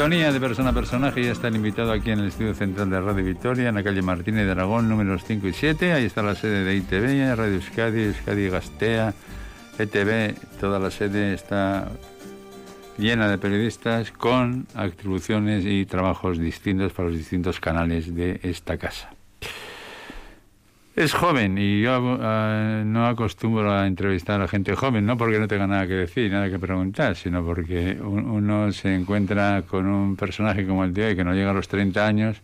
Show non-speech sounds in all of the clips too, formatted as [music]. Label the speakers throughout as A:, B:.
A: Sintonía de persona a personaje, ya está el invitado aquí en el estudio central de Radio Victoria, en la calle Martínez de Aragón, números 5 y 7. Ahí está la sede de ITV, Radio Euskadi, Euskadi Gastea, ETV, toda la sede está llena de periodistas con atribuciones y trabajos distintos para los distintos canales de esta casa. Es joven y yo eh, no acostumbro a entrevistar a gente joven, no porque no tenga nada que decir, nada que preguntar, sino porque uno se encuentra con un personaje como el de hoy que no llega a los 30 años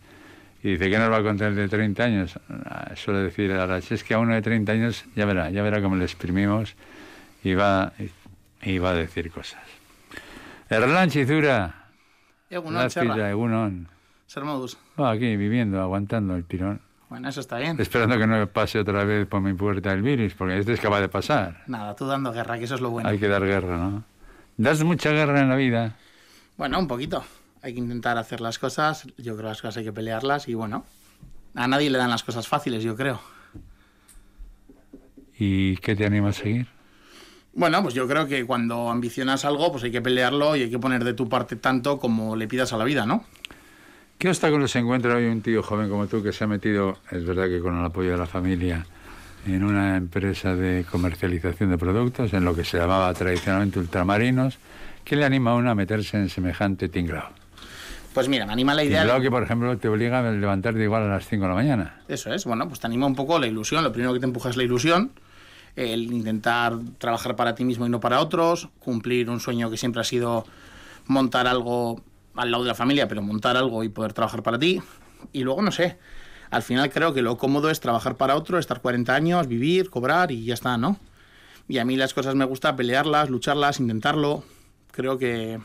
A: y dice, ¿qué nos va a contar el de 30 años? Ah, suele decir a es que a uno de 30 años ya verá, ya verá cómo le exprimimos y va, y va a decir cosas. Erlan Chizura.
B: Egunon,
A: Egunon. aquí, viviendo, aguantando el tirón.
B: Bueno, eso está bien.
A: Esperando que no pase otra vez por mi puerta el virus, porque este es capaz de pasar.
B: Nada, tú dando guerra, que eso es lo bueno.
A: Hay que dar guerra, ¿no? ¿Das mucha guerra en la vida?
B: Bueno, un poquito. Hay que intentar hacer las cosas. Yo creo que las cosas hay que pelearlas y bueno, a nadie le dan las cosas fáciles, yo creo.
A: ¿Y qué te anima a seguir?
B: Bueno, pues yo creo que cuando ambicionas algo, pues hay que pelearlo y hay que poner de tu parte tanto como le pidas a la vida, ¿no?
A: ¿Qué obstáculos se encuentra hoy un tío joven como tú que se ha metido, es verdad que con el apoyo de la familia, en una empresa de comercialización de productos, en lo que se llamaba tradicionalmente ultramarinos? ¿Qué le anima a uno a meterse en semejante tinglao?
B: Pues mira, me anima la idea...
A: Tinglao que, por ejemplo, te obliga a levantarte igual a las 5 de la mañana.
B: Eso es, bueno, pues te anima un poco la ilusión. Lo primero que te empuja es la ilusión, el intentar trabajar para ti mismo y no para otros, cumplir un sueño que siempre ha sido montar algo al lado de la familia, pero montar algo y poder trabajar para ti. Y luego, no sé, al final creo que lo cómodo es trabajar para otro, estar 40 años, vivir, cobrar y ya está, ¿no? Y a mí las cosas me gusta pelearlas, lucharlas, intentarlo. Creo que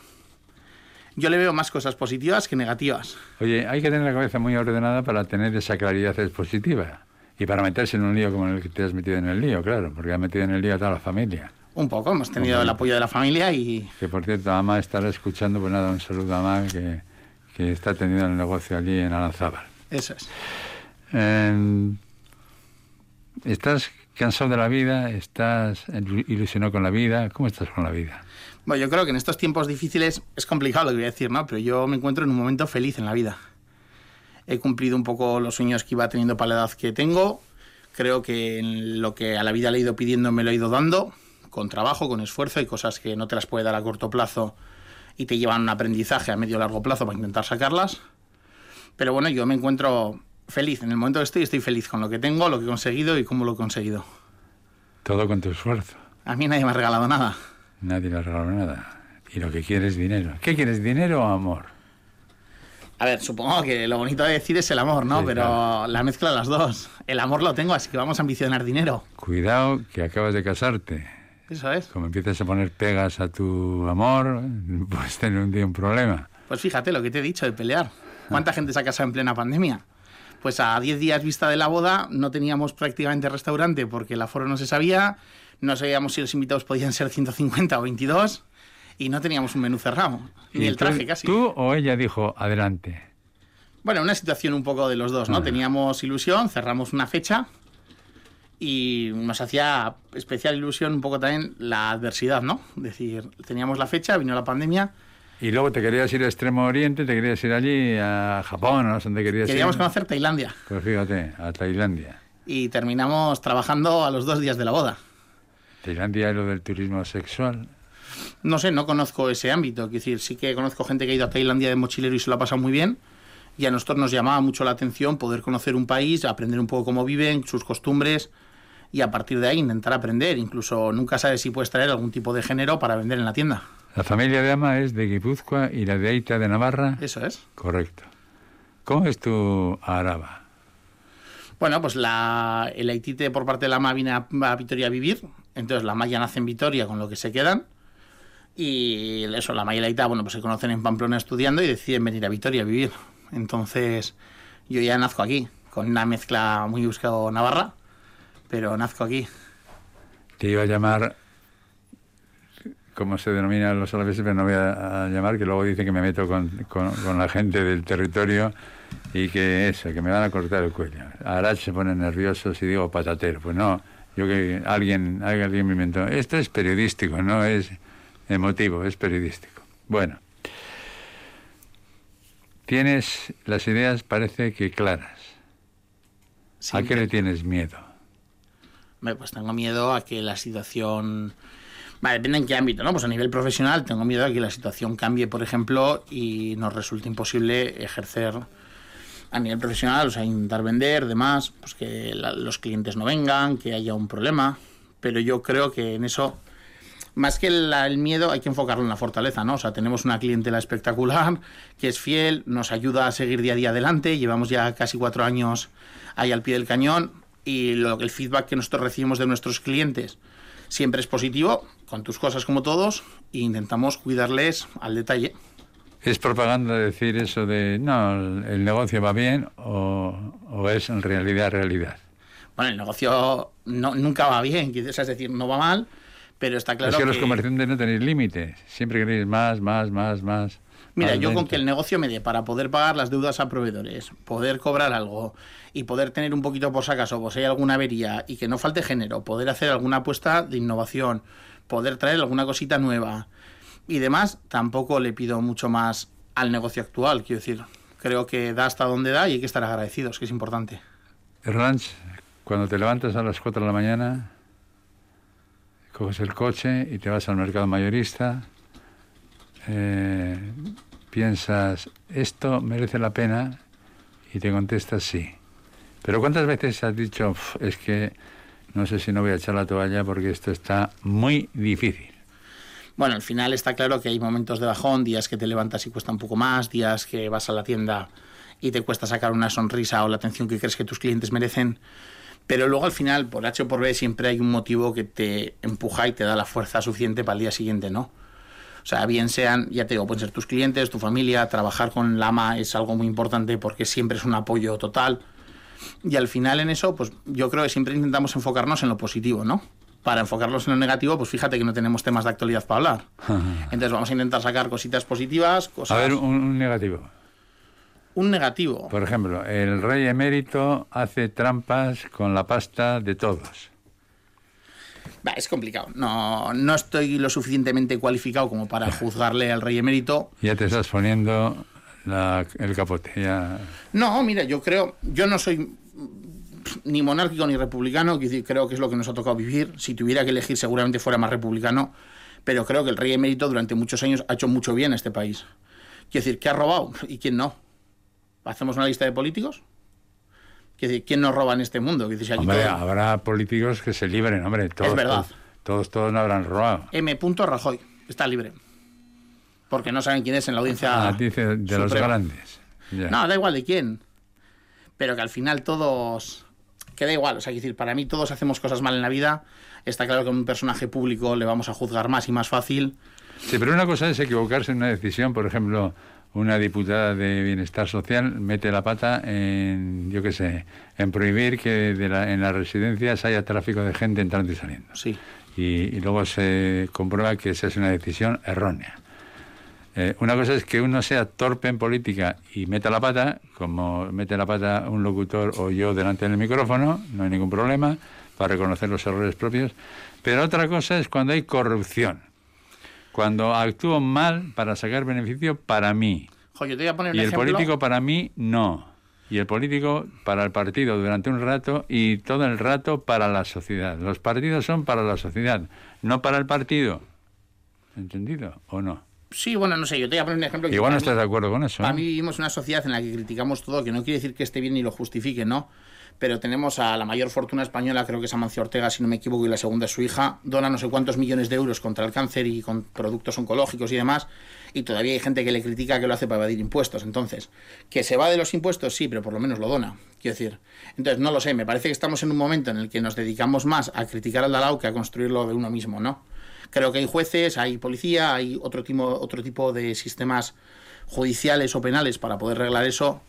B: yo le veo más cosas positivas que negativas.
A: Oye, hay que tener la cabeza muy ordenada para tener esa claridad expositiva y para meterse en un lío como el que te has metido en el lío, claro, porque has metido en el lío a toda la familia.
B: Un poco, hemos tenido el apoyo de la familia y...
A: Que por cierto, Ama estará escuchando, pues nada, un saludo a Ama que, que está teniendo el negocio allí en Aranzábal.
B: Eso es.
A: Em, ¿Estás cansado de la vida? ¿Estás ilusionado con la vida? ¿Cómo estás con la vida?
B: Bueno, yo creo que en estos tiempos difíciles es complicado lo que voy a decir, ¿no? Pero yo me encuentro en un momento feliz en la vida. He cumplido un poco los sueños que iba teniendo para la edad que tengo. Creo que en lo que a la vida le he ido pidiendo me lo he ido dando con trabajo, con esfuerzo, y cosas que no te las puede dar a corto plazo y te llevan un aprendizaje a medio largo plazo para intentar sacarlas. Pero bueno, yo me encuentro feliz. En el momento que estoy, estoy feliz con lo que tengo, lo que he conseguido y cómo lo he conseguido.
A: Todo con tu esfuerzo.
B: A mí nadie me ha regalado nada.
A: Nadie le ha regalado nada. Y lo que quieres es dinero. ¿Qué quieres, dinero o amor?
B: A ver, supongo que lo bonito de decir es el amor, ¿no? Pero la mezcla de las dos. El amor lo tengo, así que vamos a ambicionar dinero.
A: Cuidado, que acabas de casarte.
B: Eso es.
A: Como empiezas a poner pegas a tu amor, puedes tener un día un problema.
B: Pues fíjate lo que te he dicho de pelear. ¿Cuánta gente se ha casado en plena pandemia? Pues a 10 días vista de la boda no teníamos prácticamente restaurante porque el aforo no se sabía, no sabíamos si los invitados podían ser 150 o 22 y no teníamos un menú cerrado, ni el traje casi.
A: ¿Tú o ella dijo adelante?
B: Bueno, una situación un poco de los dos, ¿no? Teníamos ilusión, cerramos una fecha y nos hacía especial ilusión un poco también la adversidad, ¿no? Es decir, teníamos la fecha, vino la pandemia.
A: Y luego te querías ir a Extremo Oriente, te querías ir allí a Japón, ¿no? ¿Dónde querías
B: Queríamos conocer Tailandia.
A: Pues fíjate, a Tailandia.
B: Y terminamos trabajando a los dos días de la boda.
A: ¿Tailandia es lo del turismo sexual?
B: No sé, no conozco ese ámbito. Es decir, sí que conozco gente que ha ido a Tailandia de mochilero y se lo ha pasado muy bien. Y a nosotros nos llamaba mucho la atención poder conocer un país, aprender un poco cómo viven, sus costumbres, y a partir de ahí intentar aprender. Incluso nunca sabes si puedes traer algún tipo de género para vender en la tienda.
A: La familia de Ama es de Guipúzcoa y la de Aita de Navarra.
B: Eso es.
A: Correcto. ¿Cómo es tu Araba?
B: Bueno, pues la, el Haitite por parte de la Ama viene a, Vitoria a vivir. Entonces la Maya nace en Vitoria con lo que se quedan. Y eso, la Maya y la Aita, bueno, pues se conocen en Pamplona estudiando y deciden venir a Vitoria a vivir. Entonces yo ya nazco aquí, con una mezcla muy buscado navarra pero nazco aquí.
A: Te iba a llamar, como se denomina los alaveses, pero no voy a, llamar, que luego dice que me meto con, la gente del territorio y que eso, que me van a cortar el cuello. Ahora se ponen nerviosos y digo patatero. Pues no, yo que alguien, alguien me inventó. Esto es periodístico, no es emotivo, es periodístico. Bueno. tienes las ideas, parece que claras. ¿A qué le tienes miedo?
B: Pues tengo miedo a que la situación... Vale, depende en qué ámbito, ¿no? Pues a nivel profesional tengo miedo a que la situación cambie, por ejemplo, y nos resulte imposible ejercer a nivel profesional, o sea, intentar vender, demás, pues que los clientes no vengan, que haya un problema. Pero yo creo que en eso más que el, miedo, hay que enfocarlo en la fortaleza, ¿no? O sea, tenemos una clientela espectacular, que es fiel, nos ayuda a seguir día a día adelante, llevamos ya casi cuatro años ahí al pie del cañón y lo, el feedback que nosotros recibimos de nuestros clientes siempre es positivo, con tus cosas como todos, e intentamos cuidarles al detalle.
A: ¿Es propaganda decir eso de, no, el negocio va bien o, o es en realidad realidad?
B: Bueno, el negocio no, nunca va bien, es decir, no va mal, pero está claro
A: es
B: que...
A: los comerciantes no tenéis límites, siempre queréis más, más, más, más.
B: Mira, yo con que el negocio me dé para poder pagar las deudas a proveedores, poder cobrar algo y poder tener un poquito por si acaso, pues hay alguna avería y que no falte género, poder hacer alguna apuesta de innovación, poder traer alguna cosita nueva y demás, tampoco le pido mucho más al negocio actual, quiero decir. Creo que da hasta donde da y hay que estar agradecidos, que es importante.
A: Erlanch, cuando te levantas a las 4 de la mañana, coges el coche y te vas al mercado mayorista, eh, piensas, esto merece la pena y te contestas sí. Pero ¿cuántas veces has dicho, es que no sé si no voy a echar la toalla porque esto está muy difícil?
B: Bueno, al final está claro que hay momentos de bajón, días que te levantas y cuesta un poco más, días que vas a la tienda y te cuesta sacar una sonrisa o la atención que crees que tus clientes merecen. Pero luego al final, por H o por B, siempre hay un motivo que te empuja y te da la fuerza suficiente para el día siguiente, ¿no? O sea, bien sean, ya te digo, pueden ser tus clientes, tu familia, trabajar con Lama es algo muy importante porque siempre es un apoyo total. Y al final en eso, pues yo creo que siempre intentamos enfocarnos en lo positivo, ¿no? Para enfocarnos en lo negativo, pues fíjate que no tenemos temas de actualidad para hablar. [laughs] Entonces vamos a intentar sacar cositas positivas. Cosas...
A: A ver, un negativo
B: un negativo.
A: Por ejemplo, el rey emérito hace trampas con la pasta de todos.
B: Es complicado. No, no estoy lo suficientemente cualificado como para juzgarle al rey emérito.
A: Ya te estás poniendo el capote.
B: No, mira, yo creo, yo no soy ni monárquico ni republicano, creo que es lo que nos ha tocado vivir. Si tuviera que elegir, seguramente fuera más republicano, pero creo que el rey emérito durante muchos años ha hecho mucho bien a este país. Quiero decir, ¿qué ha robado y quién no? ¿Hacemos una lista de políticos? ¿Quién nos roba en este mundo?
A: hombre, habrá políticos que se libren, hombre. Todos,
B: es verdad.
A: Todos, todos, no habrán robado.
B: M. Rajoy está libre. Porque no saben quién es en la audiencia.
A: Ah, dice de los grandes.
B: No, da igual de quién. Pero que al final todos. Que da igual. O sea, decir, para mí todos hacemos cosas mal en la vida. Está claro que a un personaje público le vamos a juzgar más y más fácil.
A: Sí, pero una cosa es equivocarse en una decisión, por ejemplo, una diputada de Bienestar Social mete la pata en, yo qué sé, en prohibir que en las residencias haya tráfico de gente entrando y saliendo.
B: Sí.
A: Y, luego se comprueba que esa es una decisión errónea. Eh, una cosa es que uno sea torpe en política y meta la pata, como mete la pata un locutor o yo delante del micrófono, no hay ningún problema para reconocer los errores propios. Pero otra cosa es cuando hay corrupción cuando actúo mal para sacar beneficio para mí.
B: y
A: el político para mí no. Y el político para el partido durante un rato y todo el rato para la sociedad. Los partidos son para la sociedad, no para el partido. ¿Entendido o no?
B: Sí, bueno, no sé, yo te voy a poner un ejemplo.
A: Igual no estás de acuerdo con eso.
B: A mí vivimos una sociedad en la que criticamos todo, que no quiere decir que esté bien ni lo justifique, ¿no? Pero tenemos a la mayor fortuna española, creo que es Amancio Ortega, si no me equivoco, y la segunda es su hija, dona no sé cuántos millones de euros contra el cáncer y con productos oncológicos y demás, y todavía hay gente que le critica que lo hace para evadir impuestos. Entonces, que se va de los impuestos, sí, pero por lo menos lo dona, quiero decir. Entonces, no lo sé, me parece que estamos en un momento en el que nos dedicamos más a criticar al Dalau que a construirlo de uno mismo, ¿no? Creo que hay jueces, hay policía, hay otro tipo, otro tipo de sistemas judiciales o penales para poder arreglar eso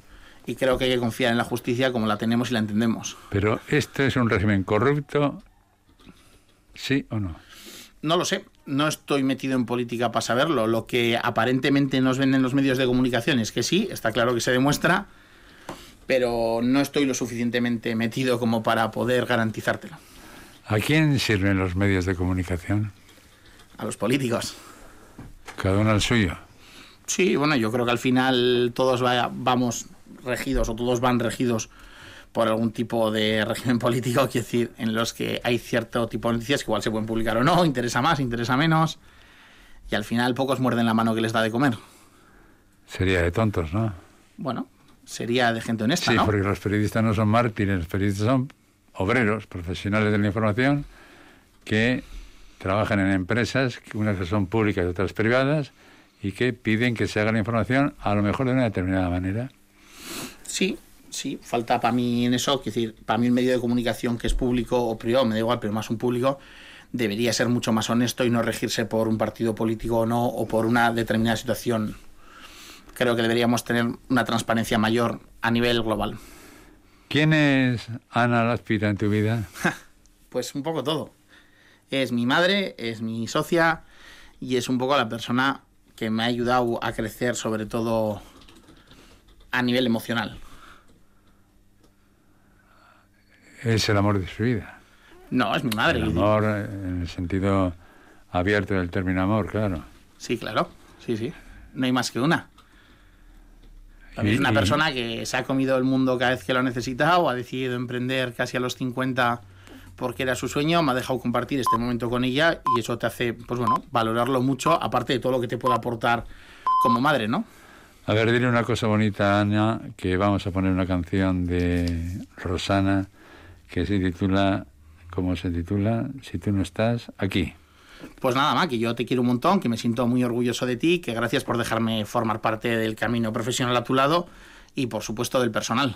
B: y creo que hay que confiar en la justicia como la tenemos y la entendemos.
A: Pero ¿este es un régimen corrupto? ¿Sí o no?
B: No lo sé, no estoy metido en política para saberlo. Lo que aparentemente nos venden los medios de comunicación es que sí, está claro que se demuestra, pero no estoy lo suficientemente metido como para poder garantizártelo.
A: ¿A quién sirven los medios de comunicación?
B: A los políticos.
A: Cada uno al suyo.
B: Sí, bueno, yo creo que al final todos vamos regidos o todos van regidos por algún tipo de régimen político, quiero decir, en los que hay cierto tipo de noticias que igual se pueden publicar o no, interesa más, interesa menos, y al final pocos muerden la mano que les da de comer.
A: Sería de tontos, ¿no?
B: Bueno, sería de gente honesta,
A: sí, porque los periodistas no son mártires, los periodistas son obreros, profesionales de la información, que trabajan en empresas, unas que son públicas y otras privadas, y que piden que se haga la información a lo mejor de una determinada manera.
B: Sí, sí, falta para mí en eso, es decir, para mí un medio de comunicación que es público o privado, me da igual, pero más un público, debería ser mucho más honesto y no regirse por un partido político o no, o por una determinada situación. Creo que deberíamos tener una transparencia mayor a nivel global.
A: ¿Quién es Ana en tu vida?
B: pues un poco todo es mi madre, es mi socia y es un poco la persona que me ha ayudado a crecer, sobre todo a nivel emocional.
A: Es el amor de su vida.
B: No, es mi madre.
A: El amor en el sentido abierto del término amor, claro.
B: Sí, claro. Sí, sí. No hay más que una. es una persona que se ha comido el mundo cada vez que lo ha necesitado, ha decidido emprender casi a los 50 porque era su sueño, me ha dejado compartir este momento con ella y eso te hace, pues bueno, valorarlo mucho, aparte de todo lo que te puede aportar como madre, ¿no?
A: A ver, dile una cosa bonita, Ana, que vamos a poner una canción de Rosana que se titula, ¿cómo se titula? Si tú no estás aquí.
B: Pues nada, que yo te quiero un montón, que me siento muy orgulloso de ti, que gracias por dejarme formar parte del camino profesional a tu lado y por supuesto del personal.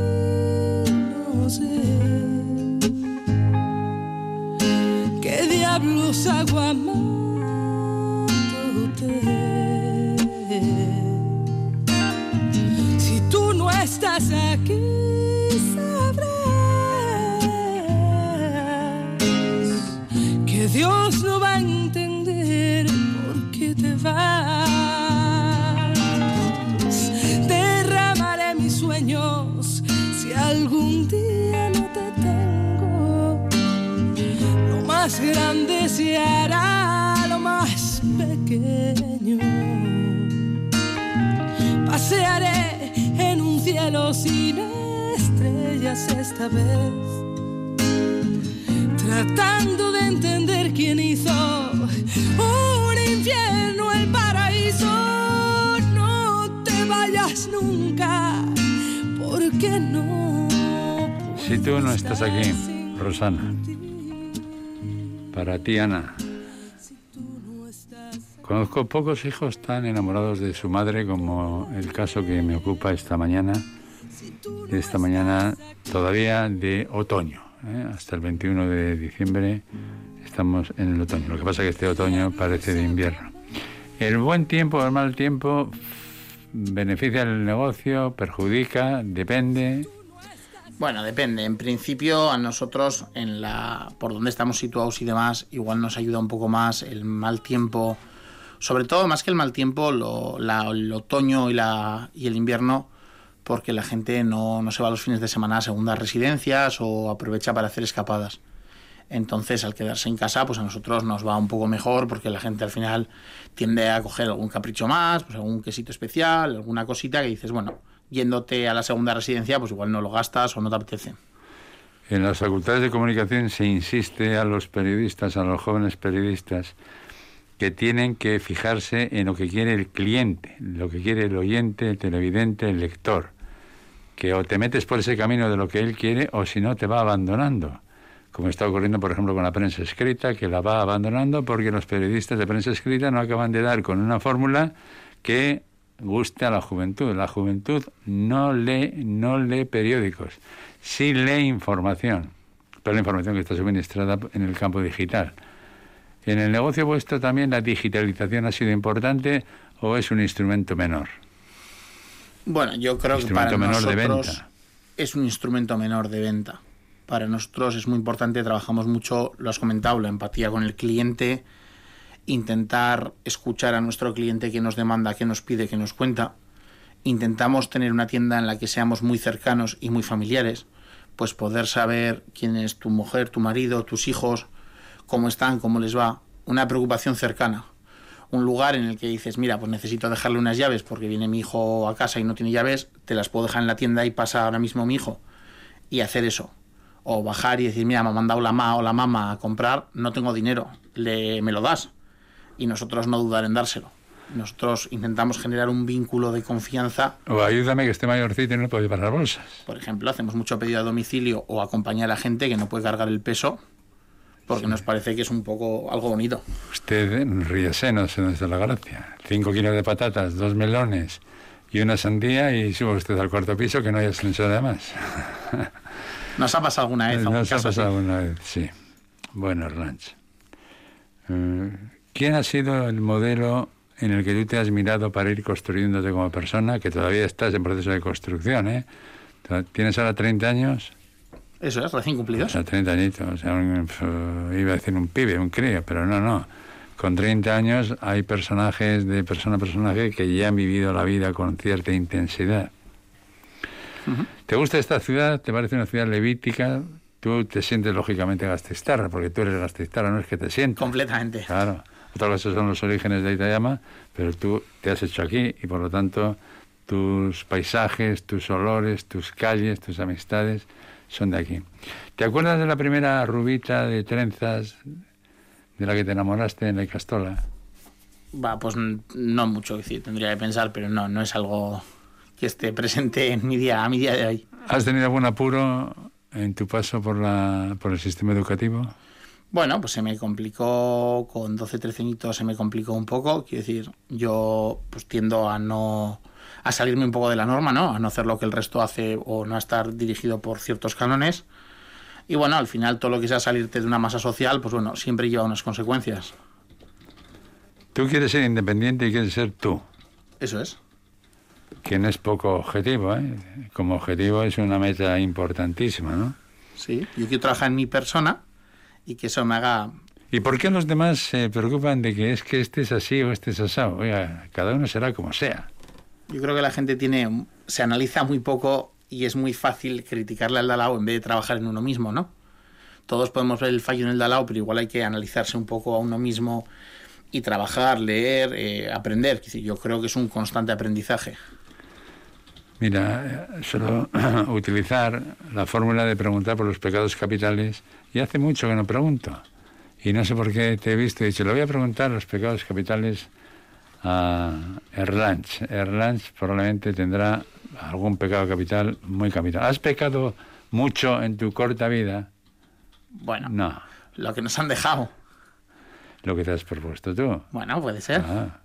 C: hago amándote? Si tú no estás aquí, más grande se hará lo más pequeño. Pasearé en un cielo sin estrellas esta vez, tratando de entender quién hizo un infierno, el paraíso. No te vayas nunca, porque no.
A: Si tú no estás aquí, Rosana para ti, Ana. Conozco pocos hijos tan enamorados de su madre como el caso que me ocupa esta mañana, esta mañana todavía de otoño. ¿eh? Hasta el 21 de diciembre estamos en el otoño. Lo que pasa es que este otoño parece de invierno. El buen tiempo, el mal tiempo, beneficia el negocio, perjudica, depende.
B: Bueno, depende. En principio, a nosotros, en la, por donde estamos situados y demás, igual nos ayuda un poco más el mal tiempo. Sobre todo, más que el mal tiempo, lo, la, el otoño y, la, y el invierno, porque la gente no, no se va los fines de semana a segundas residencias o aprovecha para hacer escapadas. Entonces, al quedarse en casa, pues a nosotros nos va un poco mejor porque la gente al final tiende a coger algún capricho más, pues algún quesito especial, alguna cosita que dices, bueno, yéndote a la segunda residencia, pues igual no lo gastas o no te apetece.
A: En las facultades de comunicación se insiste a los periodistas, a los jóvenes periodistas, que tienen que fijarse en lo que quiere el cliente, lo que quiere el oyente, el televidente, el lector. Que o te metes por ese camino de lo que él quiere o si no te va abandonando. Como está ocurriendo, por ejemplo, con la prensa escrita, que la va abandonando porque los periodistas de prensa escrita no acaban de dar con una fórmula que guste a la juventud. La juventud no lee, no lee periódicos, sí lee información, toda la información que está suministrada en el campo digital. ¿En el negocio vuestro también la digitalización ha sido importante o es un instrumento menor?
B: Bueno, yo creo que para nosotros es un instrumento menor de venta. Para nosotros es muy importante, trabajamos mucho, lo has comentado, la empatía con el cliente, intentar escuchar a nuestro cliente que nos demanda, que nos pide, que nos cuenta. Intentamos tener una tienda en la que seamos muy cercanos y muy familiares, pues poder saber quién es tu mujer, tu marido, tus hijos, cómo están, cómo les va. Una preocupación cercana. Un lugar en el que dices, mira, pues necesito dejarle unas llaves porque viene mi hijo a casa y no tiene llaves, te las puedo dejar en la tienda y pasa ahora mismo mi hijo. Y hacer eso. O bajar y decir, mira, me ha mandado la mamá o la mamá a comprar, no tengo dinero, le, me lo das y nosotros no dudar en dárselo. Nosotros intentamos generar un vínculo de confianza.
A: O ayúdame que esté mayorcito y no puede llevar las bolsas.
B: Por ejemplo, hacemos mucho pedido a domicilio o acompañar a la gente que no puede cargar el peso porque nos parece que es un poco algo bonito.
A: Usted ríese, no sé dónde está la gracia. Cinco kilos de patatas, dos melones y una sandía y sube usted al cuarto piso que no haya ascensor además. [laughs]
B: Nos ha pasado alguna vez.
A: Nos ha pasado alguna vez, sí. Bueno, Ranch. ¿Quién ha sido el modelo en el que tú te has mirado para ir construyéndote como persona, que todavía estás en proceso de construcción, ¿eh? ¿Tienes ahora 30 años?
B: Eso es, recién cumplidos.
A: O sea, 30 añitos, o sea, iba a decir un pibe, un crío, pero no, no. Con 30 años hay personajes de persona a personaje que ya han vivido la vida con cierta intensidad. ¿Te gusta esta ciudad? ¿Te parece una ciudad levítica? Tú te sientes lógicamente gastistarra, porque tú eres gastistarra, no es que te sientas.
B: Completamente.
A: Claro. Otra cosa son los orígenes de Itayama, pero tú te has hecho aquí y por lo tanto tus paisajes, tus olores, tus calles, tus amistades son de aquí. ¿Te acuerdas de la primera rubita de trenzas de la que te enamoraste en la Castola?
B: Va, pues no mucho decir, tendría que pensar, pero no, no es algo que esté presente en mi día, a mi día de hoy.
A: ¿Has tenido algún apuro en tu paso por, la, por el sistema educativo?
B: Bueno, pues se me complicó, con 12, 13 añitos se me complicó un poco, quiero decir, yo pues tiendo a no a salirme un poco de la norma, ¿no? A no hacer lo que el resto hace o no a estar dirigido por ciertos cánones. Y bueno, al final todo lo que sea salirte de una masa social, pues bueno, siempre lleva unas consecuencias.
A: Tú quieres ser independiente y quieres ser tú.
B: Eso es.
A: Que no es poco objetivo, ¿eh? Como objetivo es una meta importantísima, ¿no?
B: Sí, yo quiero trabajar en mi persona y que eso me haga...
A: ¿Y por qué los demás se preocupan de que es que este es así o este es asado? Oiga, cada uno será como sea.
B: Yo creo que la gente tiene, se analiza muy poco y es muy fácil criticarle al Dalao en vez de trabajar en uno mismo, ¿no? Todos podemos ver el fallo en el Dalao, pero igual hay que analizarse un poco a uno mismo y trabajar, leer, eh, aprender. Yo creo que es un constante aprendizaje.
A: Mira, solo [clears throat] utilizar la fórmula de preguntar por los pecados capitales, y hace mucho que no pregunto. Y no sé por qué te he visto y dicho, le voy a preguntar los pecados capitales a Erlanch. Erlanch probablemente tendrá algún pecado capital muy capital. ¿Has pecado mucho en tu corta vida?
B: Bueno,
A: no.
B: Lo que nos han dejado.
A: Lo que te has propuesto tú.
B: Bueno, puede ser.
A: Ah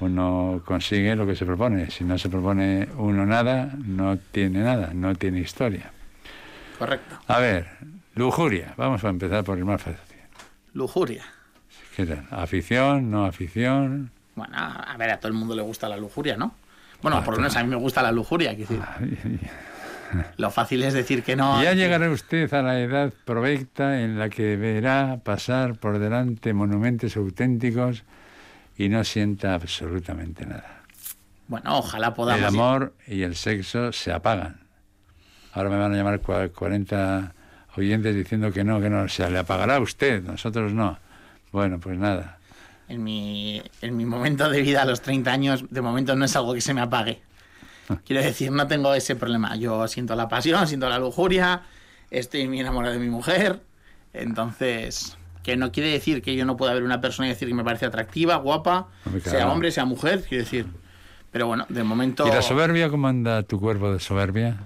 A: uno consigue lo que se propone. Si no se propone uno nada, no tiene nada, no tiene historia.
B: Correcto.
A: A ver, lujuria. Vamos a empezar por el más fácil.
B: Lujuria.
A: ¿Qué tal? ¿Afición? ¿No afición?
B: Bueno, a ver, a todo el mundo le gusta la lujuria, ¿no? Bueno, por lo menos a mí me gusta la lujuria. decir. Lo fácil es decir que no.
A: Ya llegará usted a la edad provecta en la que deberá pasar por delante monumentos auténticos y no sienta absolutamente nada.
B: Bueno, ojalá podamos.
A: El amor y el sexo se apagan. Ahora me van a llamar cua- 40 oyentes diciendo que no, que no. Se le apagará a usted, nosotros no. Bueno, pues nada.
B: En mi, en mi momento de vida a los 30 años, de momento no es algo que se me apague. [laughs] Quiero decir, no tengo ese problema. Yo siento la pasión, siento la lujuria, estoy muy enamorado de mi mujer. Entonces, que no quiere decir que yo no pueda ver una persona y decir que me parece atractiva, guapa, sea hombre, sea mujer, quiero decir. Pero bueno, de momento.
A: ¿Y la soberbia cómo anda tu cuerpo de soberbia?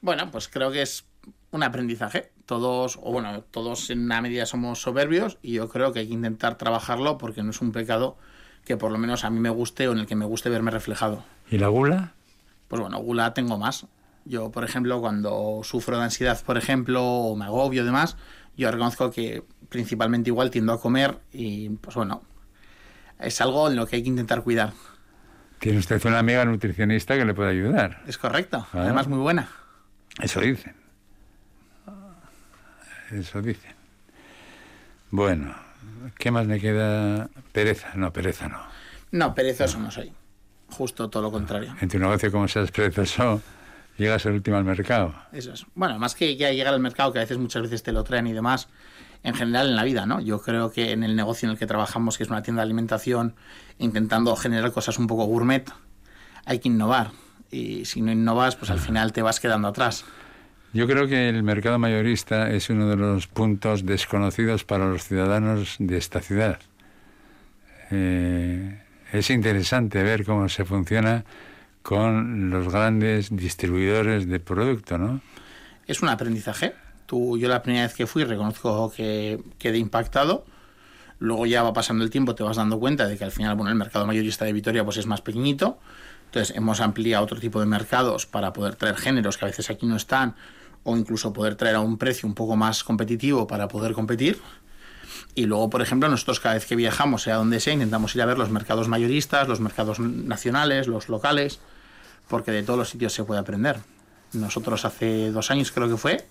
B: Bueno, pues creo que es un aprendizaje. Todos, o bueno, todos en una medida somos soberbios y yo creo que hay que intentar trabajarlo porque no es un pecado que por lo menos a mí me guste o en el que me guste verme reflejado.
A: ¿Y la gula?
B: Pues bueno, gula tengo más. Yo, por ejemplo, cuando sufro de ansiedad, por ejemplo, o me agobio y demás, yo reconozco que principalmente igual tiendo a comer y pues bueno, es algo en lo que hay que intentar cuidar.
A: Tiene usted una amiga nutricionista que le puede ayudar.
B: Es correcto,
A: Claro.
B: además muy buena.
A: Eso dicen. Eso dicen. Bueno, ¿qué más me queda? Pereza. No, pereza no.
B: No, perezoso no soy. Justo todo lo contrario.
A: En tu negocio, como seas perezoso, llegas al último al mercado.
B: Eso es. Bueno, más que ya llegar al mercado, que a veces muchas veces te lo traen y demás, en general en la vida, ¿no? Yo creo que en el negocio en el que trabajamos, que es una tienda de alimentación, intentando generar cosas un poco gourmet, hay que innovar. Y si no innovas, pues al final te vas quedando atrás.
A: Yo creo que el mercado mayorista es uno de los puntos desconocidos para los ciudadanos de esta ciudad. Eh, es interesante ver cómo se funciona con los grandes distribuidores de producto, ¿no?
B: Es un aprendizaje. Tú, yo la primera vez que fui reconozco que quedé impactado. Luego ya va pasando el tiempo, te vas dando cuenta de que al final, bueno, el mercado mayorista de Vitoria pues es más pequeñito. Entonces hemos ampliado otro tipo de mercados para poder traer géneros que a veces aquí no están o incluso poder traer a un precio un poco más competitivo para poder competir. Y luego, por ejemplo, nosotros cada vez que viajamos, sea donde sea, intentamos ir a ver los mercados mayoristas, los mercados nacionales, los locales, porque de todos los sitios se puede aprender. Nosotros hace dos años creo que fue,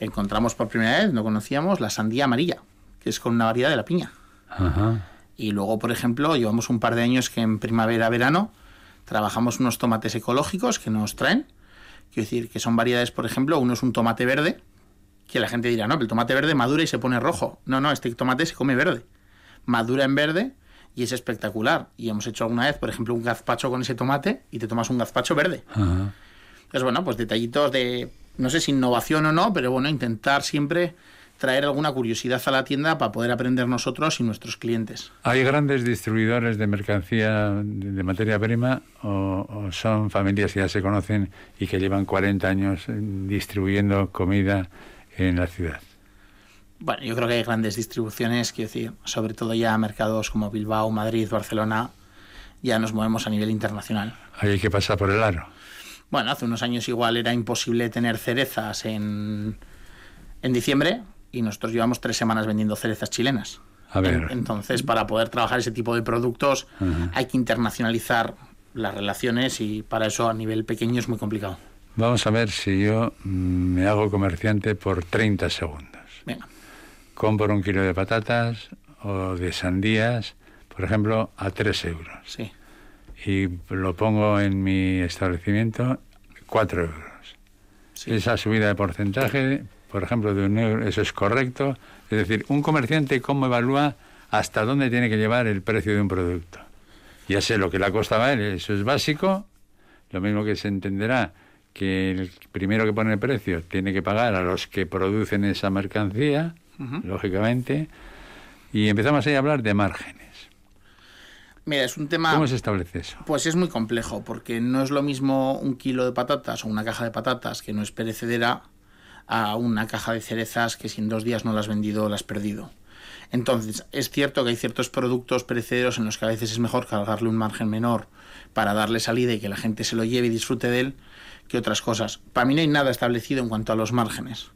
B: encontramos por primera vez, no conocíamos, la sandía amarilla, que es con una variedad de la piña.
A: Ajá.
B: Y luego, por ejemplo, llevamos un par de años que en primavera-verano trabajamos unos tomates ecológicos que nos traen. Quiero decir, que son variedades, por ejemplo, uno es un tomate verde, que la gente dirá, no, pero el tomate verde madura y se pone rojo. No, no, este tomate se come verde. Madura en verde y es espectacular. Y hemos hecho alguna vez, por ejemplo, un gazpacho con ese tomate y te tomas un gazpacho verde.
A: Ajá.
B: Entonces, bueno, pues detallitos de, no sé si innovación o no, pero bueno, intentar siempre traer alguna curiosidad a la tienda para poder aprender nosotros y nuestros clientes.
A: ¿Hay grandes distribuidores de mercancía de, materia prima o, o son familias que ya se conocen y que llevan 40 años eh, distribuyendo comida en la ciudad?
B: Bueno, yo creo que hay grandes distribuciones, quiero decir, sobre todo ya mercados como Bilbao, Madrid, Barcelona, ya nos movemos a nivel internacional.
A: Ahí hay que pasar por el aro.
B: Bueno, hace unos años igual era imposible tener cerezas en, en diciembre y nosotros llevamos tres semanas vendiendo cerezas chilenas.
A: A ver.
B: En- Entonces, para poder trabajar ese tipo de productos hay que internacionalizar las relaciones y para eso a nivel pequeño es muy complicado.
A: Vamos a ver si yo mm, me hago comerciante por 30 segundos.
B: Venga,
A: Compro un kilo de patatas o de sandías, por ejemplo, a 3 euros.
B: sí.
A: Y lo pongo en mi establecimiento 4 euros.
B: sí.
A: Esa subida de porcentaje, por ejemplo, de un euro, eso es correcto. Es decir, un comerciante cómo evalúa hasta dónde tiene que llevar el precio de un producto. Ya sé lo que le ha costado a él, eso es básico. Lo mismo que se entenderá que el primero que pone el precio tiene que pagar a los que producen esa mercancía, Lógicamente. Y empezamos ahí a hablar de márgenes.
B: Mira, es un tema...
A: ¿Cómo se establece eso?
B: Pues es muy complejo, porque no es lo mismo un kilo de patatas o una caja de patatas que no es perecedera a una caja de cerezas que si en dos días no la has vendido, la has perdido. Entonces, es cierto que hay ciertos productos perecederos en los que a veces es mejor cargarle un margen menor para darle salida y que la gente se lo lleve y disfrute de él que otras cosas. Para mí no hay nada establecido en cuanto a los márgenes.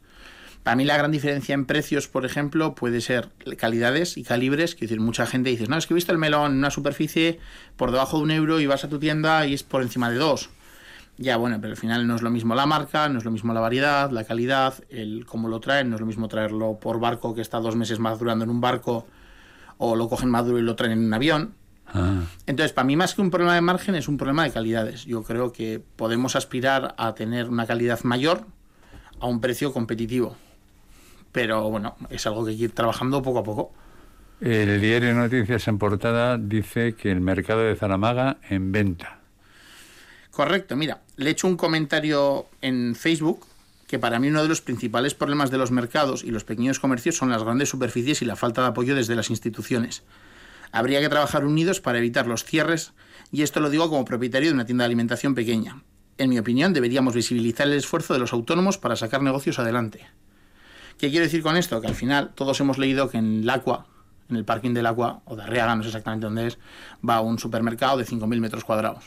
B: Para mí la gran diferencia en precios, por ejemplo, puede ser calidades y calibres. Quiero decir, mucha gente dice, no, es que he visto el melón en una superficie por debajo de un euro y vas a tu tienda y es por encima de dos. Ya, bueno, pero al final no es lo mismo la marca, no es lo mismo la variedad, la calidad, el cómo lo traen, no es lo mismo traerlo por barco que está dos meses madurando en un barco o lo cogen maduro y lo traen en un avión.
A: Ah,
B: Entonces, para mí más que un problema de margen es un problema de calidades. Yo creo que podemos aspirar a tener una calidad mayor a un precio competitivo. Pero bueno, es algo que hay que ir trabajando poco a poco.
A: el diario Noticias en portada dice que el mercado de Zaramaga en venta.
B: Correcto, mira, le he hecho un comentario en Facebook que para mí uno de los principales problemas de los mercados y los pequeños comercios son las grandes superficies y la falta de apoyo desde las instituciones. Habría que trabajar unidos para evitar los cierres y esto lo digo como propietario de una tienda de alimentación pequeña. En mi opinión, deberíamos visibilizar el esfuerzo de los autónomos para sacar negocios adelante. ¿Qué quiero decir con esto? Que al final todos hemos leído que en el Aqua, en el parking del Aqua, o de Arriaga, no sé exactamente dónde es, va un supermercado de 5.000 metros cuadrados.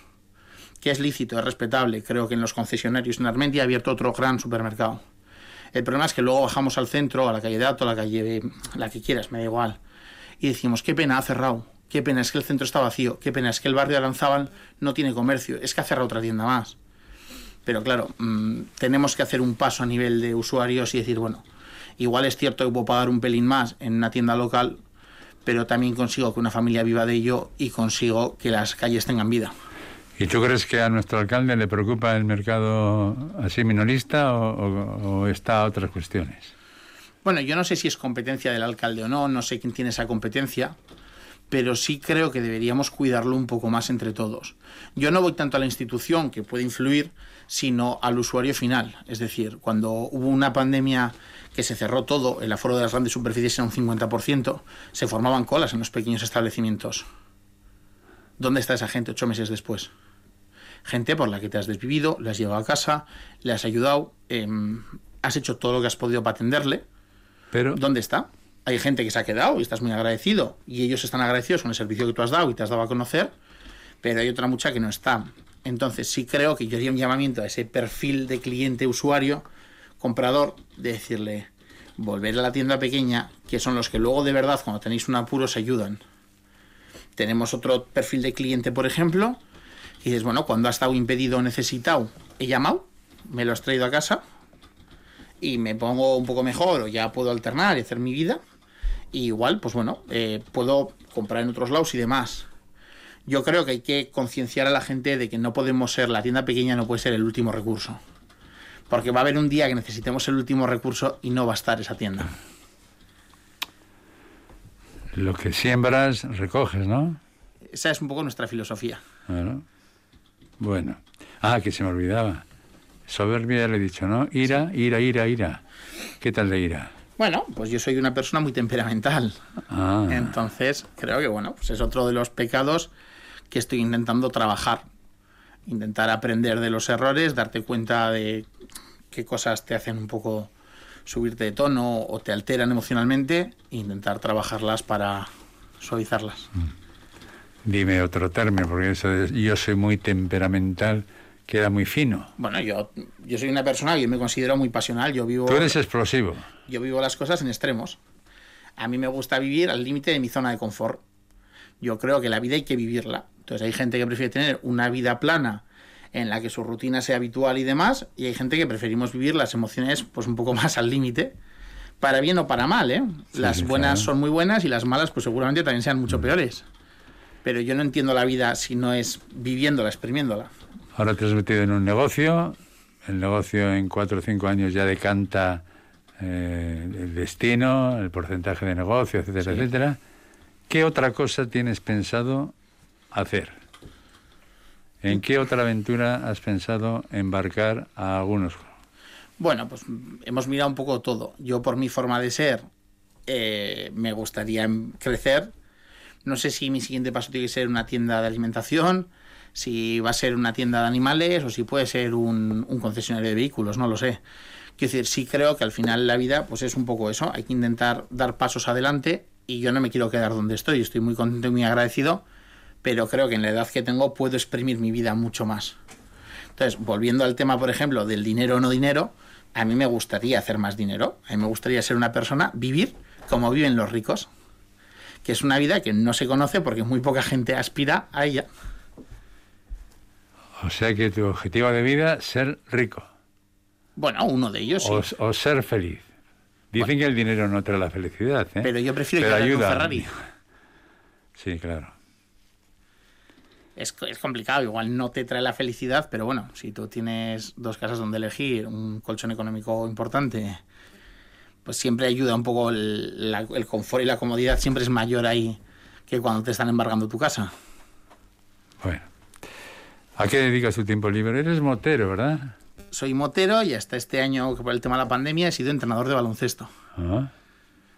B: Que es lícito, es respetable. Creo que en los concesionarios en Armentia ha abierto otro gran supermercado. El problema es que luego bajamos al centro, a la calle de Ato, a la calle la que quieras, me da igual. Y decimos, qué pena, ha cerrado. Qué pena, es que el centro está vacío. Qué pena, es que el barrio de Aranzábal no tiene comercio. Es que ha cerrado otra tienda más. Pero claro, mmm, tenemos que hacer un paso a nivel de usuarios y decir, bueno, igual es cierto que puedo pagar un pelín más en una tienda local, pero también consigo que una familia viva de ello y consigo que las calles tengan vida.
A: ¿Y tú crees que a nuestro alcalde le preocupa el mercado así minorista o, o, o está a otras cuestiones?
B: Bueno, yo no sé si es competencia del alcalde o no, no sé quién tiene esa competencia, pero sí creo que deberíamos cuidarlo un poco más entre todos. Yo no voy tanto a la institución, que puede influir, sino al usuario final. Es decir, cuando hubo una pandemia que se cerró todo, el aforo de las grandes superficies era un 50%, se formaban colas en los pequeños establecimientos. ¿Dónde está esa gente ocho meses después? Gente por la que te has desvivido, le has llevado a casa, le has ayudado, eh, has hecho todo lo que has podido para atenderle.
A: Pero
B: ¿Dónde está? Hay gente que se ha quedado y estás muy agradecido y ellos están agradecidos con el servicio que tú has dado y te has dado a conocer, pero hay otra mucha que no está. Entonces sí creo que yo haría un llamamiento a ese perfil de cliente usuario, comprador, de decirle, volver a la tienda pequeña, que son los que luego de verdad cuando tenéis un apuro se ayudan. Tenemos otro perfil de cliente, por ejemplo, y dices, bueno, cuando ha estado impedido o necesitado, he llamado, me lo has traído a casa y me pongo un poco mejor o ya puedo alternar y hacer mi vida. Y igual, pues bueno, eh, puedo comprar en otros lados y demás. Yo creo que hay que concienciar a la gente de que no podemos ser, la tienda pequeña no puede ser el último recurso. Porque va a haber un día que necesitemos el último recurso y no va a estar esa tienda.
A: lo que siembras, recoges, ¿no?
B: Esa es un poco nuestra filosofía.
A: Claro. Bueno. Ah, que se me olvidaba. Soberbia ya le he dicho, ¿no? Ira, ira, ira, ira. ¿Qué tal de ira?
B: Bueno, pues yo soy una persona muy temperamental.
A: Ah,
B: Entonces, creo que bueno, pues es otro de los pecados que estoy intentando trabajar. Intentar aprender de los errores, darte cuenta de qué cosas te hacen un poco subirte de tono o te alteran emocionalmente e intentar trabajarlas para suavizarlas.
A: dime otro término, porque eso de yo soy muy temperamental queda muy fino.
B: Bueno, yo, yo soy una persona que yo me considero muy pasional. Yo vivo,
A: Tú eres explosivo.
B: yo vivo las cosas en extremos. A mí me gusta vivir al límite de mi zona de confort. Yo creo que la vida hay que vivirla. Entonces hay gente que prefiere tener una vida plana en la que su rutina sea habitual y demás, y hay gente que preferimos vivir las emociones pues un poco [laughs] más al límite, para bien o para mal, ¿eh? las buenas
A: claro.
B: son muy buenas y las malas pues seguramente también sean mucho peores. Pero yo no entiendo la vida si no es viviéndola, exprimiéndola.
A: Ahora te has metido en un negocio. El negocio en cuatro o cinco años ya decanta eh, el destino, el porcentaje de negocio, etcétera, etcétera. ¿Qué otra cosa tienes pensado hacer? ¿En qué otra aventura has pensado embarcar a algunos?
B: Bueno, pues hemos mirado un poco todo. Yo por mi forma de ser eh, me gustaría em- crecer. No sé si mi siguiente paso tiene que ser una tienda de alimentación, si va a ser una tienda de animales o si puede ser un, concesionario de vehículos, no lo sé. Quiero decir, sí creo que al final la vida pues es un poco eso. Hay que intentar dar pasos adelante y yo no me quiero quedar donde estoy. Estoy muy contento y muy agradecido, pero creo que en la edad que tengo puedo exprimir mi vida mucho más. Entonces, volviendo al tema, por ejemplo, del dinero o no dinero, a mí me gustaría hacer más dinero. A mí me gustaría ser una persona, vivir como viven los ricos. Que es una vida que no se conoce porque muy poca gente aspira a ella.
A: O sea que tu objetivo de vida es ser rico.
B: Bueno, uno de ellos sí.
A: O, o ser feliz. Dicen que el dinero no trae la felicidad, ¿eh?
B: Pero yo prefiero
A: Pero ayuda.
B: Ferrari. [laughs]
A: Sí, claro.
B: Es, es complicado, igual no te trae la felicidad, pero bueno, si tú tienes dos casas donde elegir, un colchón económico importante, pues siempre ayuda un poco el, la- el confort y la comodidad, siempre es mayor ahí que cuando te están embargando tu casa.
A: Bueno. ¿A qué dedicas tu tiempo libre? Eres motero, ¿verdad?
B: Soy motero y hasta este año, por el tema de la pandemia, he sido entrenador de baloncesto.
A: Ah,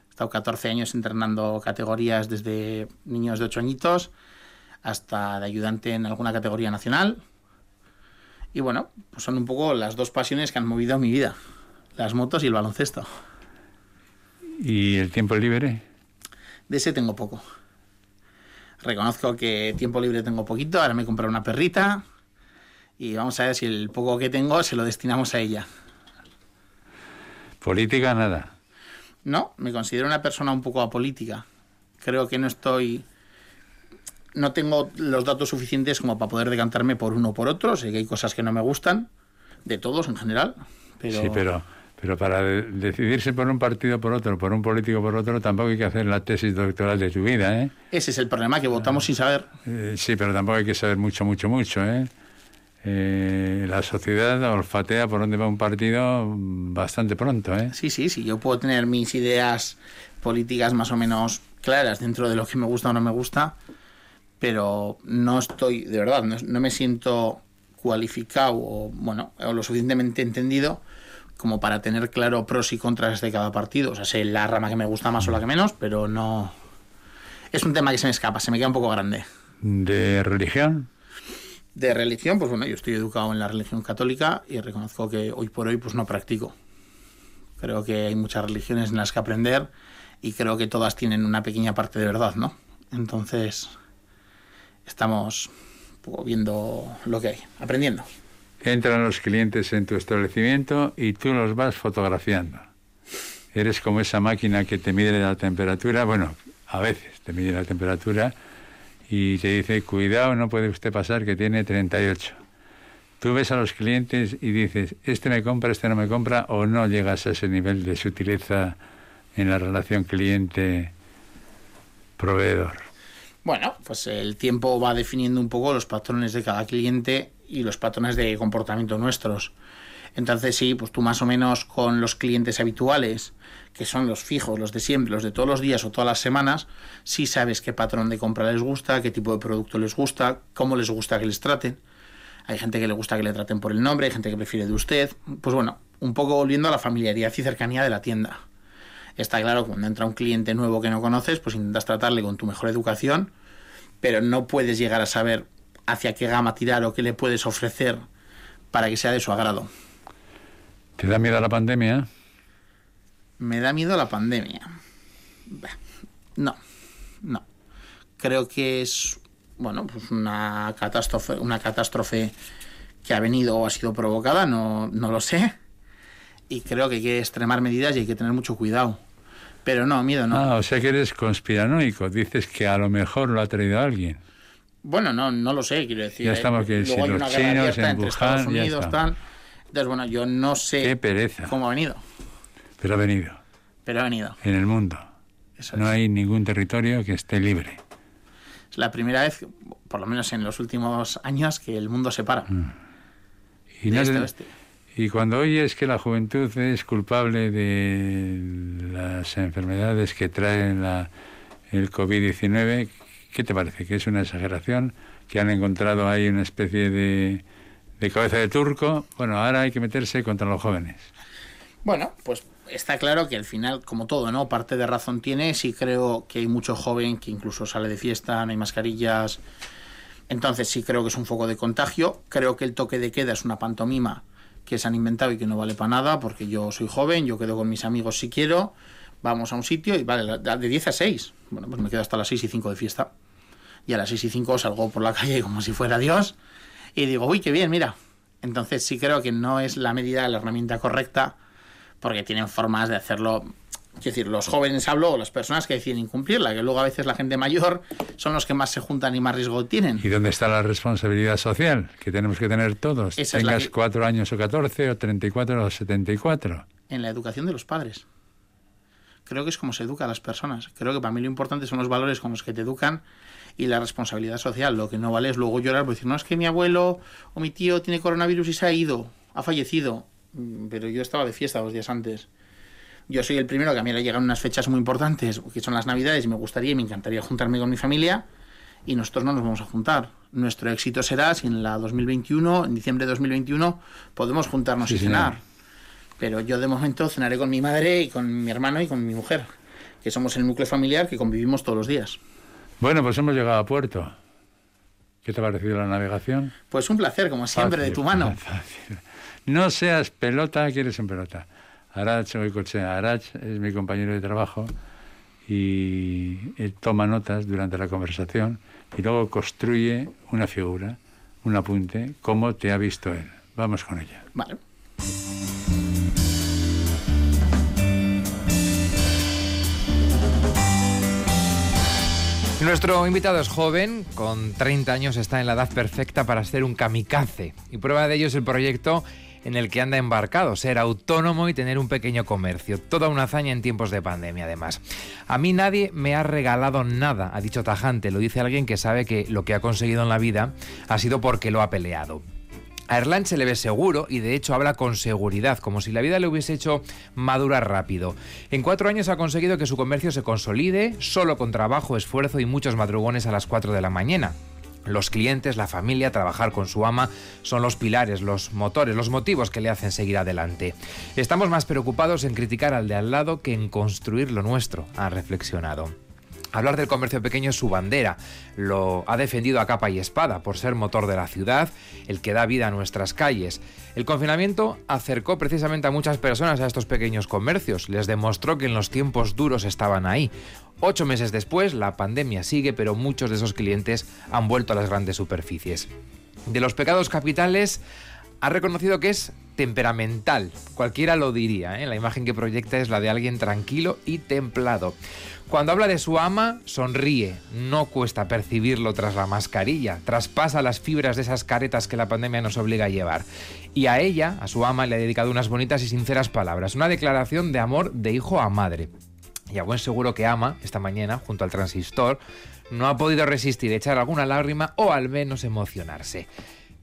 B: He estado 14 años entrenando categorías desde niños de 8 añitos hasta de ayudante en alguna categoría nacional. Y bueno, pues son un poco las dos pasiones que han movido mi vida. Las motos y el baloncesto.
A: ¿Y el tiempo libre?
B: De ese tengo poco. Reconozco que tiempo libre tengo poquito. Ahora me he comprado una perrita. Y vamos a ver si el poco que tengo se lo destinamos a ella.
A: Política, nada.
B: No, me considero una persona un poco apolítica. Creo que no estoy. No tengo los datos suficientes como para poder decantarme por uno o por otro. Sé que hay cosas que no me gustan, de todos en general. Pero,
A: Sí, pero, pero para de- decidirse por un partido por otro, por un político por otro, tampoco hay que hacer la tesis doctoral de tu vida, ¿eh?
B: ese es el problema, que votamos sin saber.
A: Eh, sí, pero tampoco hay que saber mucho, mucho, mucho, ¿eh? Eh, la sociedad olfatea por dónde va un partido bastante pronto, ¿eh?
B: Sí, sí, sí. Yo puedo tener mis ideas políticas más o menos claras dentro de lo que me gusta o no me gusta, pero no estoy, de verdad, no, no me siento cualificado o, bueno, o lo suficientemente entendido como para tener claro pros y contras de cada partido. O sea, sé la rama que me gusta más o la que menos, pero no... Es un tema que se me escapa, se me queda un poco grande.
A: De religión,
B: De religión, pues bueno, yo estoy educado en la religión católica y reconozco que hoy por hoy pues no practico. Creo que hay muchas religiones en las que aprender y creo que todas tienen una pequeña parte de verdad, ¿no? Entonces, estamos viendo lo que hay, aprendiendo.
A: Entran los clientes en tu establecimiento y tú los vas fotografiando. Eres como esa máquina que te mide la temperatura, bueno, a veces te mide la temperatura y te dice, cuidado, no puede usted pasar que tiene 38. Tú ves a los clientes y dices, este me compra, este no me compra, o no llegas a ese nivel de sutileza en la relación cliente-proveedor.
B: Bueno, pues el tiempo va definiendo un poco los patrones de cada cliente y los patrones de comportamiento nuestros. Entonces sí, pues tú más o menos con los clientes habituales, que son los fijos, los de siempre, los de todos los días o todas las semanas, sí sabes qué patrón de compra les gusta, qué tipo de producto les gusta, cómo les gusta que les traten. Hay gente que le gusta que le traten por el nombre, hay gente que prefiere de usted. Pues bueno, un poco volviendo a la familiaridad y cercanía de la tienda. Está claro que cuando entra un cliente nuevo que no conoces, pues intentas tratarle con tu mejor educación, pero no puedes llegar a saber hacia qué gama tirar o qué le puedes ofrecer para que sea de su agrado.
A: ¿Te da miedo la pandemia?
B: Me da miedo la pandemia. No, no. Creo que es bueno, pues una catástrofe, una catástrofe que ha venido o ha sido provocada, no, no lo sé. Y creo que hay que extremar medidas y hay que tener mucho cuidado. Pero no, miedo no.
A: Ah, o sea que eres conspiranoico. Dices que a lo mejor lo ha traído alguien.
B: Bueno, no, no lo sé, quiero decir.
A: Ya
B: ¿eh?
A: estamos que
B: Luego
A: si
B: hay
A: los
B: una
A: chinos en Wuhan,
B: Estados Unidos, tal. Entonces, bueno, yo no sé
A: Qué pereza.
B: cómo ha venido,
A: Pero ha venido
B: pero ha venido.
A: en el mundo.
B: Eso
A: No
B: es.
A: hay ningún territorio que esté libre.
B: Es la primera vez, por lo menos en los últimos años, que el mundo se para.
A: Mm. Y,
B: de
A: no
B: este
A: te-. Y cuando oyes que la juventud es culpable de las enfermedades que trae la- el COVID-19, ¿qué te parece? ¿Que es una exageración? ¿Que han encontrado ahí una especie de, de cabeza de turco? Bueno, ahora hay que meterse contra los jóvenes.
B: Bueno, pues está claro que al final, como todo, ¿no? Parte de razón tiene. Sí creo que hay mucho joven que incluso sale de fiesta, no hay mascarillas. Entonces sí creo que es un foco de contagio. Creo que el toque de queda es una pantomima que se han inventado y que no vale para nada, porque yo soy joven, yo quedo con mis amigos si quiero, vamos a un sitio y vale, de 10 a 6. Bueno, pues me quedo hasta las 6 y 5 de fiesta. Y a las 6 y 5 salgo por la [laughs] calle como si fuera Dios y digo, uy, qué bien, mira. Entonces sí creo que no es la medida, la herramienta correcta, porque tienen formas de hacerlo. Es decir, los jóvenes hablo, las personas que deciden incumplirla, que luego a veces la gente mayor son los que más se juntan y más riesgo tienen.
A: ¿Y dónde está la responsabilidad social que tenemos que tener todos?
B: Esa
A: Tengas
B: que-
A: cuatro años o 14 o 34 o 74.
B: En la educación de los padres. Creo que es como se educa a las personas. Creo que para mí lo importante son los valores con los que te educan y la responsabilidad social. Lo que no vale es luego llorar por decir, no, es que mi abuelo o mi tío tiene coronavirus y se ha ido, ha fallecido. Mm, Pero yo estaba de fiesta dos días antes. Yo soy el primero que a mí le llegan unas fechas muy importantes, que son las Navidades, y me gustaría y me encantaría juntarme con mi familia, y nosotros no nos vamos a juntar. Nuestro éxito será si en la 2021, en diciembre de 2021, podemos juntarnos
A: Sí,
B: y
A: señor.
B: cenar. Pero yo de momento cenaré con mi madre y con mi hermano y con mi mujer, que somos el núcleo familiar que convivimos todos los días.
A: Bueno, pues hemos llegado a puerto. ¿Qué te ha parecido la navegación?
B: Pues un placer, como siempre, de tu mano.
A: fácil. No seas pelota, quieres en pelota. Arach, hoy coche. Arach es mi compañero de trabajo y él toma notas durante la conversación y luego construye una figura, un apunte, como te ha visto él. Vamos con ella.
B: Vale.
D: Nuestro invitado es joven, con 30 años está en la edad perfecta para ser un kamikaze. Y prueba de ello es el proyecto en el que anda embarcado, ser autónomo y tener un pequeño comercio. Toda una hazaña en tiempos de pandemia, además. A mí nadie me ha regalado nada, ha dicho tajante. Lo dice alguien que sabe que lo que ha conseguido en la vida ha sido porque lo ha peleado. A Erland se le ve seguro y de hecho habla con seguridad, como si la vida le hubiese hecho madurar rápido. En cuatro años ha conseguido que su comercio se consolide, solo con trabajo, esfuerzo y muchos madrugones a las 4 de la mañana. Los clientes, la familia, trabajar con su ama son los pilares, los motores, los motivos que le hacen seguir adelante. Estamos más preocupados en criticar al de al lado que en construir lo nuestro, ha reflexionado. Hablar del comercio pequeño es su bandera. Lo ha defendido a capa y espada por ser motor de la ciudad, el que da vida a nuestras calles. El confinamiento acercó precisamente a muchas personas a estos pequeños comercios. Les demostró que en los tiempos duros estaban ahí. Ocho meses después, la pandemia sigue, pero muchos de esos clientes han vuelto a las grandes superficies. De los pecados capitales, ha reconocido que es temperamental. Cualquiera lo diría, ¿eh? la imagen que proyecta es la de alguien tranquilo y templado. Cuando habla de su ama, sonríe. No cuesta percibirlo tras la mascarilla. Traspasa las fibras de esas caretas que la pandemia nos obliga a llevar. Y a ella, a su ama, le ha dedicado unas bonitas y sinceras palabras. Una declaración de amor de hijo a madre. Y a buen seguro que ama, esta mañana, junto al transistor, no ha podido resistir echar alguna lágrima o al menos emocionarse.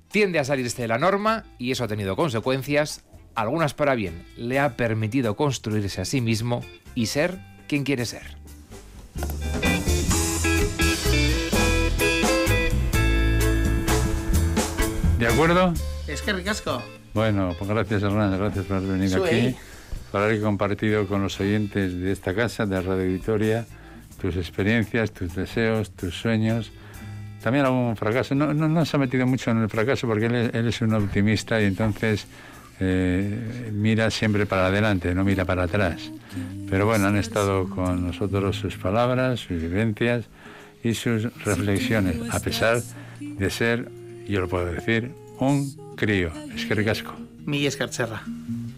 D: Tiende a salirse de la norma y eso ha tenido consecuencias, algunas para bien. Le ha permitido construirse a sí mismo y ser quien quiere ser.
A: ¿De acuerdo?
B: Es que ricasco.
A: Bueno, pues gracias Hernán, gracias por haber venido
B: Soy.
A: aquí, por haber compartido con los oyentes de esta casa, de Radio Victoria, tus experiencias, tus deseos, tus sueños. También algún fracaso. No, no, no se ha metido mucho en el fracaso porque él, él es un optimista y entonces eh, mira siempre para adelante, no mira para atrás. Pero bueno, han estado con nosotros sus palabras, sus vivencias y sus reflexiones, a pesar de ser, yo lo puedo decir, un crío. Es que ricasco.
B: Miguel Escarcherra.